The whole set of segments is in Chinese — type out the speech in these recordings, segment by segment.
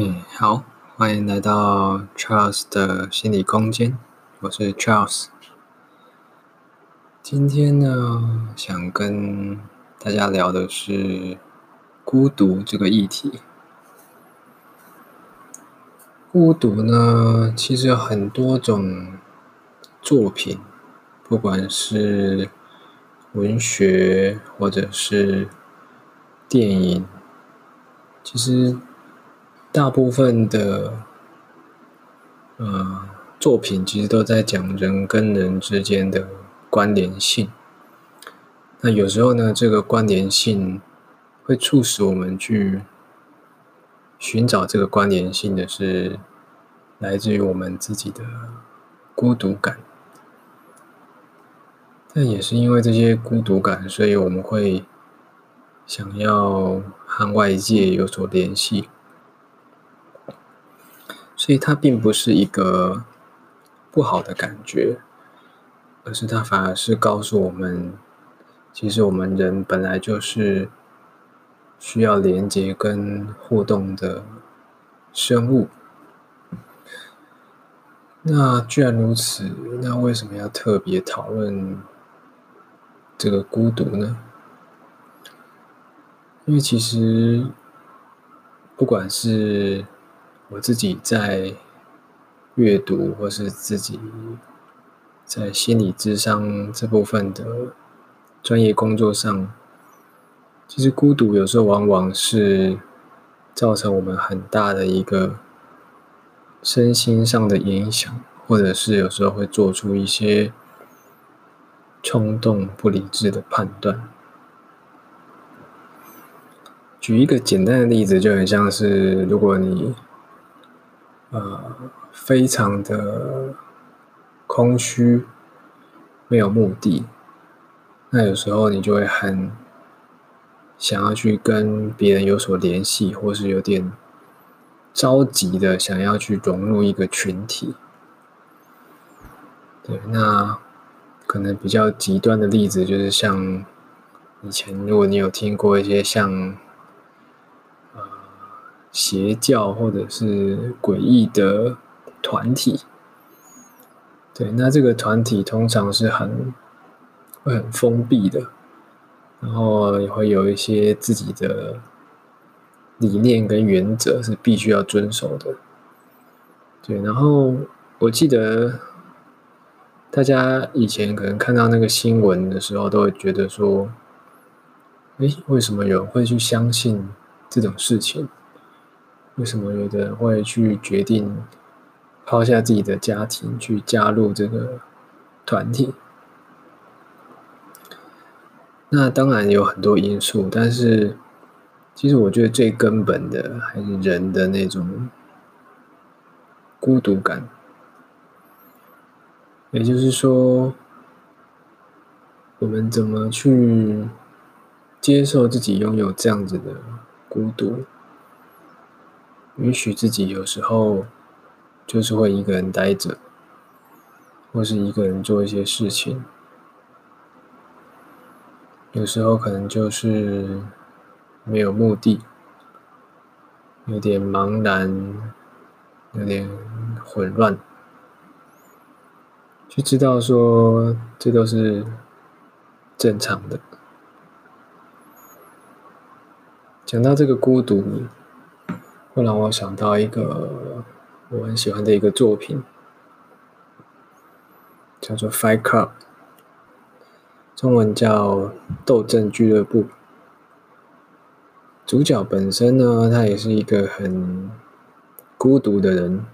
嗯，好，欢迎来到 Charles 的心理空间，我是 Charles。今天呢，想跟大家聊的是孤独这个议题。孤独呢，其实有很多种作品，不管是文学或者是电影，其实。大部分的呃作品其实都在讲人跟人之间的关联性。那有时候呢，这个关联性会促使我们去寻找这个关联性的是来自于我们自己的孤独感。但也是因为这些孤独感，所以我们会想要和外界有所联系。所以它并不是一个不好的感觉，而是它反而是告诉我们，其实我们人本来就是需要连接跟互动的生物。那既然如此，那为什么要特别讨论这个孤独呢？因为其实不管是我自己在阅读，或是自己在心理智商这部分的专业工作上，其实孤独有时候往往是造成我们很大的一个身心上的影响，或者是有时候会做出一些冲动、不理智的判断。举一个简单的例子，就很像是如果你。呃，非常的空虚，没有目的。那有时候你就会很想要去跟别人有所联系，或是有点着急的想要去融入一个群体。对，那可能比较极端的例子就是像以前，如果你有听过一些像。邪教或者是诡异的团体，对，那这个团体通常是很会很封闭的，然后也会有一些自己的理念跟原则是必须要遵守的。对，然后我记得大家以前可能看到那个新闻的时候，都会觉得说，诶，为什么有人会去相信这种事情？为什么有的人会去决定抛下自己的家庭去加入这个团体？那当然有很多因素，但是其实我觉得最根本的还是人的那种孤独感。也就是说，我们怎么去接受自己拥有这样子的孤独？允许自己有时候就是会一个人待着，或是一个人做一些事情。有时候可能就是没有目的，有点茫然，有点混乱，就知道说这都是正常的。讲到这个孤独。会让我想到一个我很喜欢的一个作品，叫做《Fight Club》，中文叫《斗阵俱乐部》。主角本身呢，他也是一个很孤独的人。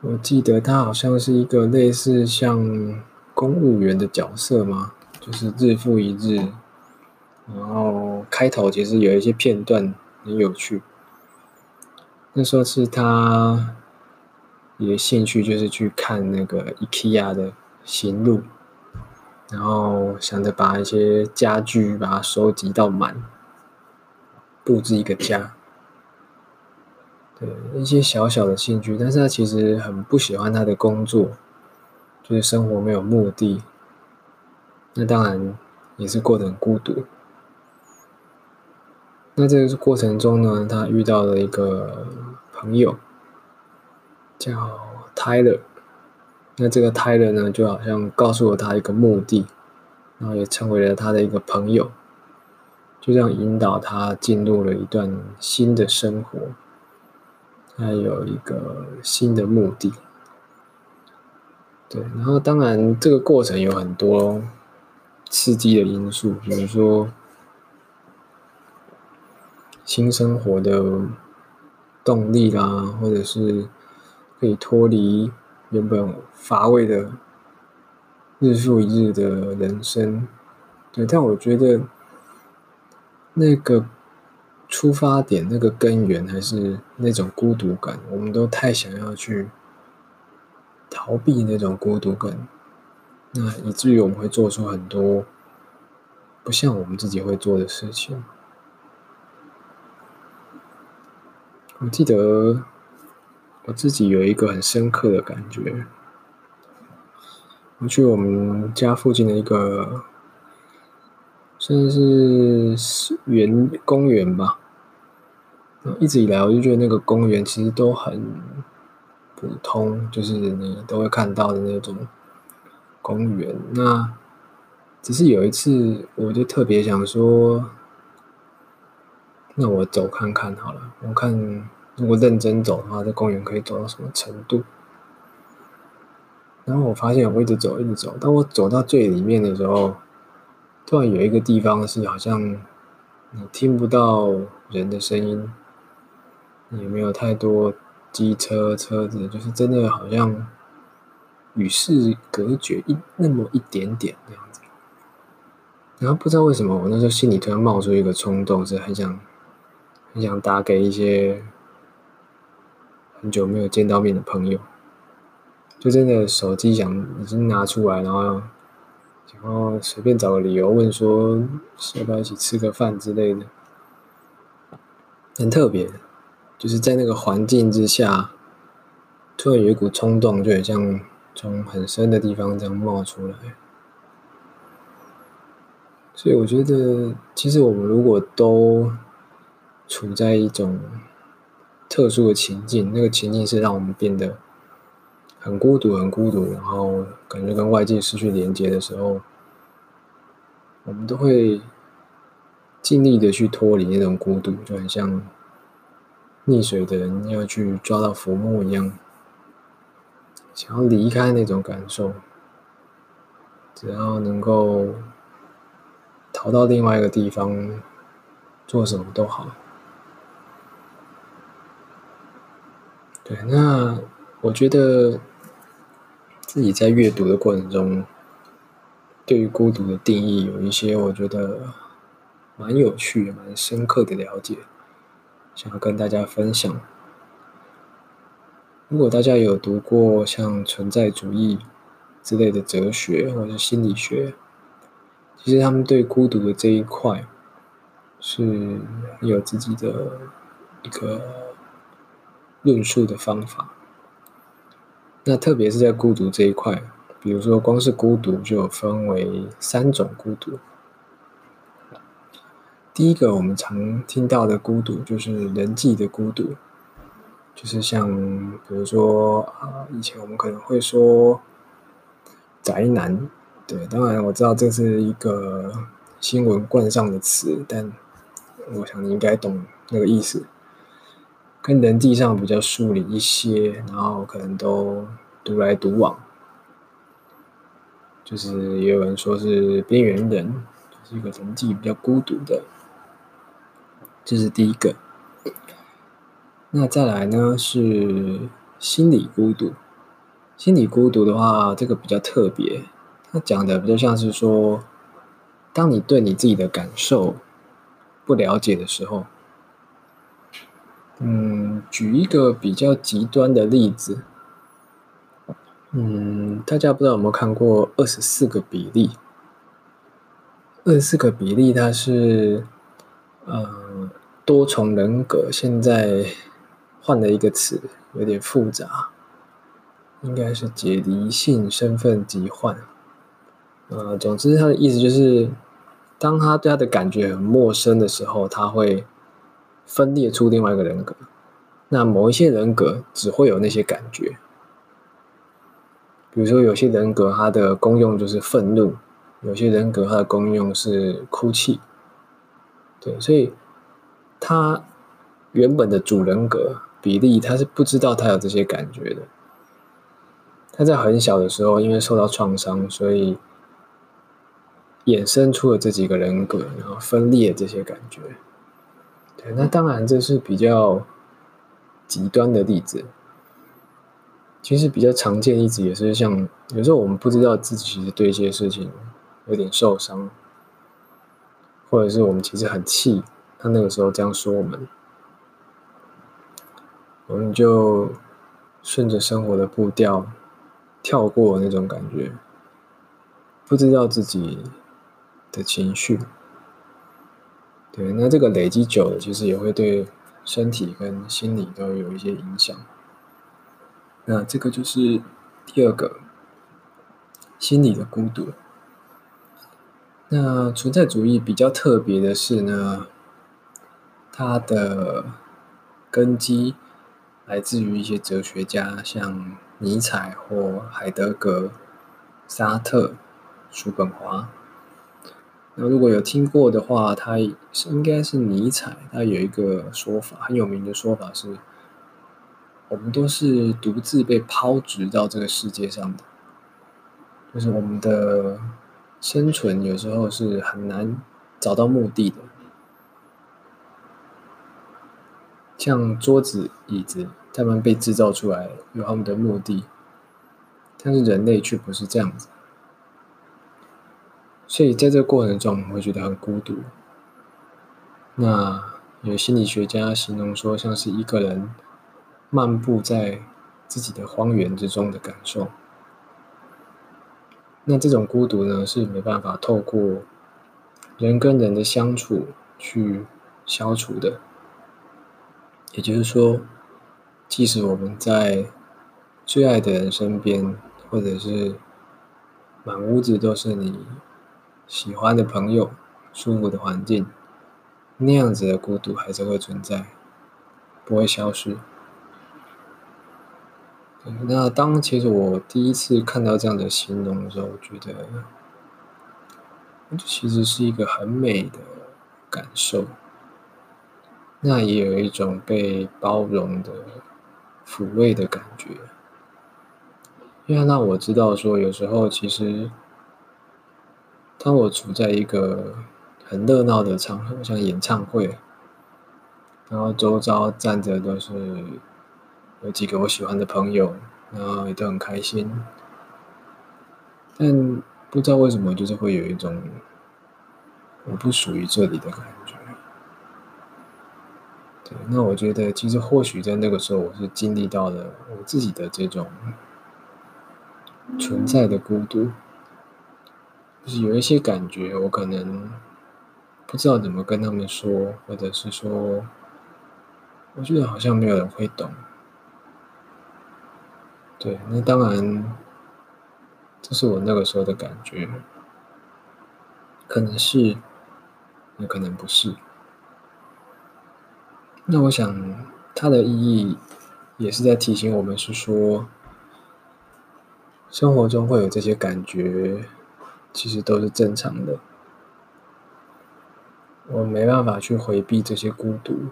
我记得他好像是一个类似像公务员的角色嘛，就是日复一日，然后开头其实有一些片段。很有趣。那时候是他一个兴趣，就是去看那个 IKEA 的行路，然后想着把一些家具把它收集到满，布置一个家。对，一些小小的兴趣，但是他其实很不喜欢他的工作，就是生活没有目的。那当然也是过得很孤独。那这个过程中呢，他遇到了一个朋友，叫 Tyler。那这个 Tyler 呢，就好像告诉了他一个目的，然后也成为了他的一个朋友，就这样引导他进入了一段新的生活，他有一个新的目的。对，然后当然这个过程有很多刺激的因素，比如说新生活的动力啦，或者是可以脱离。原本乏味的日复一日的人生，对，但我觉得那个出发点、那个根源还是那种孤独感。我们都太想要去逃避那种孤独感，那以至于我们会做出很多不像我们自己会做的事情。我记得。我自己有一个很深刻的感觉，我去我们家附近的一个算是园公园吧。一直以来，我就觉得那个公园其实都很普通，就是你都会看到的那种公园。那只是有一次，我就特别想说，那我走看看好了，我看。如果认真走的话，这公园可以走到什么程度？然后我发现我一直走，一直走。当我走到最里面的时候，突然有一个地方是好像你听不到人的声音，也没有太多机车车子，就是真的好像与世隔绝一那么一点点这样子。然后不知道为什么，我那时候心里突然冒出一个冲动，是很想很想打给一些。很久没有见到面的朋友，就真的手机想已经拿出来，然后然后随便找个理由问说要不要一起吃个饭之类的，很特别，就是在那个环境之下，突然有一股冲动，就很像从很深的地方这样冒出来。所以我觉得，其实我们如果都处在一种。特殊的情境，那个情境是让我们变得很孤独、很孤独，然后感觉跟外界失去连接的时候，我们都会尽力的去脱离那种孤独，就很像溺水的人要去抓到浮木一样，想要离开那种感受，只要能够逃到另外一个地方，做什么都好。对，那我觉得自己在阅读的过程中，对于孤独的定义有一些我觉得蛮有趣、蛮深刻的了解，想要跟大家分享。如果大家有读过像存在主义之类的哲学或者心理学，其实他们对孤独的这一块是有自己的一个。论述的方法，那特别是在孤独这一块，比如说光是孤独就有分为三种孤独。第一个我们常听到的孤独就是人际的孤独，就是像比如说啊，以前我们可能会说宅男，对，当然我知道这是一个新闻冠上的词，但我想你应该懂那个意思。跟人际上比较疏离一些，然后可能都独来独往，就是也有人说是边缘人，就是一个人际比较孤独的，这是第一个。那再来呢是心理孤独，心理孤独的话，这个比较特别，它讲的比较像是说，当你对你自己的感受不了解的时候。嗯，举一个比较极端的例子，嗯，大家不知道有没有看过二十四个比例？二十四个比例，它是呃多重人格，现在换了一个词，有点复杂，应该是解离性身份疾患。呃，总之，他的意思就是，当他对他的感觉很陌生的时候，他会分裂出另外一个人格。那某一些人格只会有那些感觉，比如说有些人格它的功用就是愤怒，有些人格它的功用是哭泣。对，所以他原本的主人格比利他是不知道他有这些感觉的。他在很小的时候因为受到创伤，所以衍生出了这几个人格，然后分裂这些感觉。那当然这是比较。极端的例子，其实比较常见例子也是像有时候我们不知道自己其实对一些事情有点受伤，或者是我们其实很气，他那个时候这样说我们，我们就顺着生活的步调跳过那种感觉，不知道自己的情绪。对，那这个累积久了，其实也会对。身体跟心理都有一些影响，那这个就是第二个心理的孤独。那存在主义比较特别的是呢，它的根基来自于一些哲学家，像尼采或海德格、沙特、叔本华。那如果有听过的话，他是应该是尼采，他有一个说法，很有名的说法是：我们都是独自被抛掷到这个世界上的，就是我们的生存有时候是很难找到目的的，像桌子、椅子，他们被制造出来有他们的目的，但是人类却不是这样子。所以在这个过程中，我会觉得很孤独。那有心理学家形容说，像是一个人漫步在自己的荒原之中的感受。那这种孤独呢，是没办法透过人跟人的相处去消除的。也就是说，即使我们在最爱的人身边，或者是满屋子都是你。喜欢的朋友，舒服的环境，那样子的孤独还是会存在，不会消失。那当其实我第一次看到这样的形容的时候，我觉得，这其实是一个很美的感受。那也有一种被包容的抚慰的感觉，因为让我知道说，有时候其实。当我处在一个很热闹的场合，像演唱会，然后周遭站着都是有几个我喜欢的朋友，然后也都很开心，但不知道为什么，就是会有一种我不属于这里的感觉。对，那我觉得其实或许在那个时候，我是经历到了我自己的这种存在的孤独。就是有一些感觉，我可能不知道怎么跟他们说，或者是说，我觉得好像没有人会懂。对，那当然，这是我那个时候的感觉，可能是，也可能不是。那我想，它的意义也是在提醒我们，是说，生活中会有这些感觉。其实都是正常的，我没办法去回避这些孤独，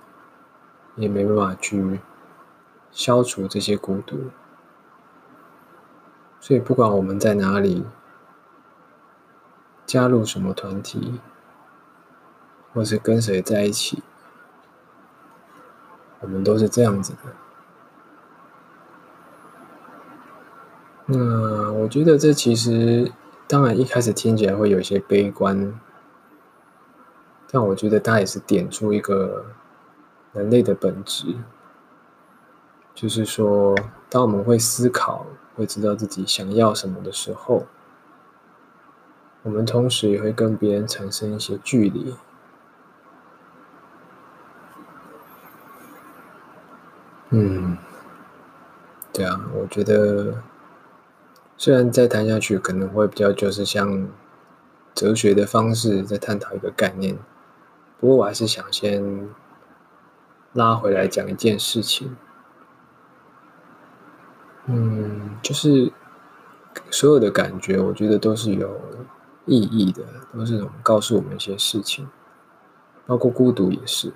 也没办法去消除这些孤独，所以不管我们在哪里，加入什么团体，或是跟谁在一起，我们都是这样子的。那我觉得这其实。当然，一开始听起来会有一些悲观，但我觉得它也是点出一个人类的本质，就是说，当我们会思考、会知道自己想要什么的时候，我们同时也会跟别人产生一些距离。嗯，对啊，我觉得。虽然再谈下去可能会比较就是像哲学的方式在探讨一个概念，不过我还是想先拉回来讲一件事情。嗯，就是所有的感觉，我觉得都是有意义的，都是告诉我们一些事情，包括孤独也是。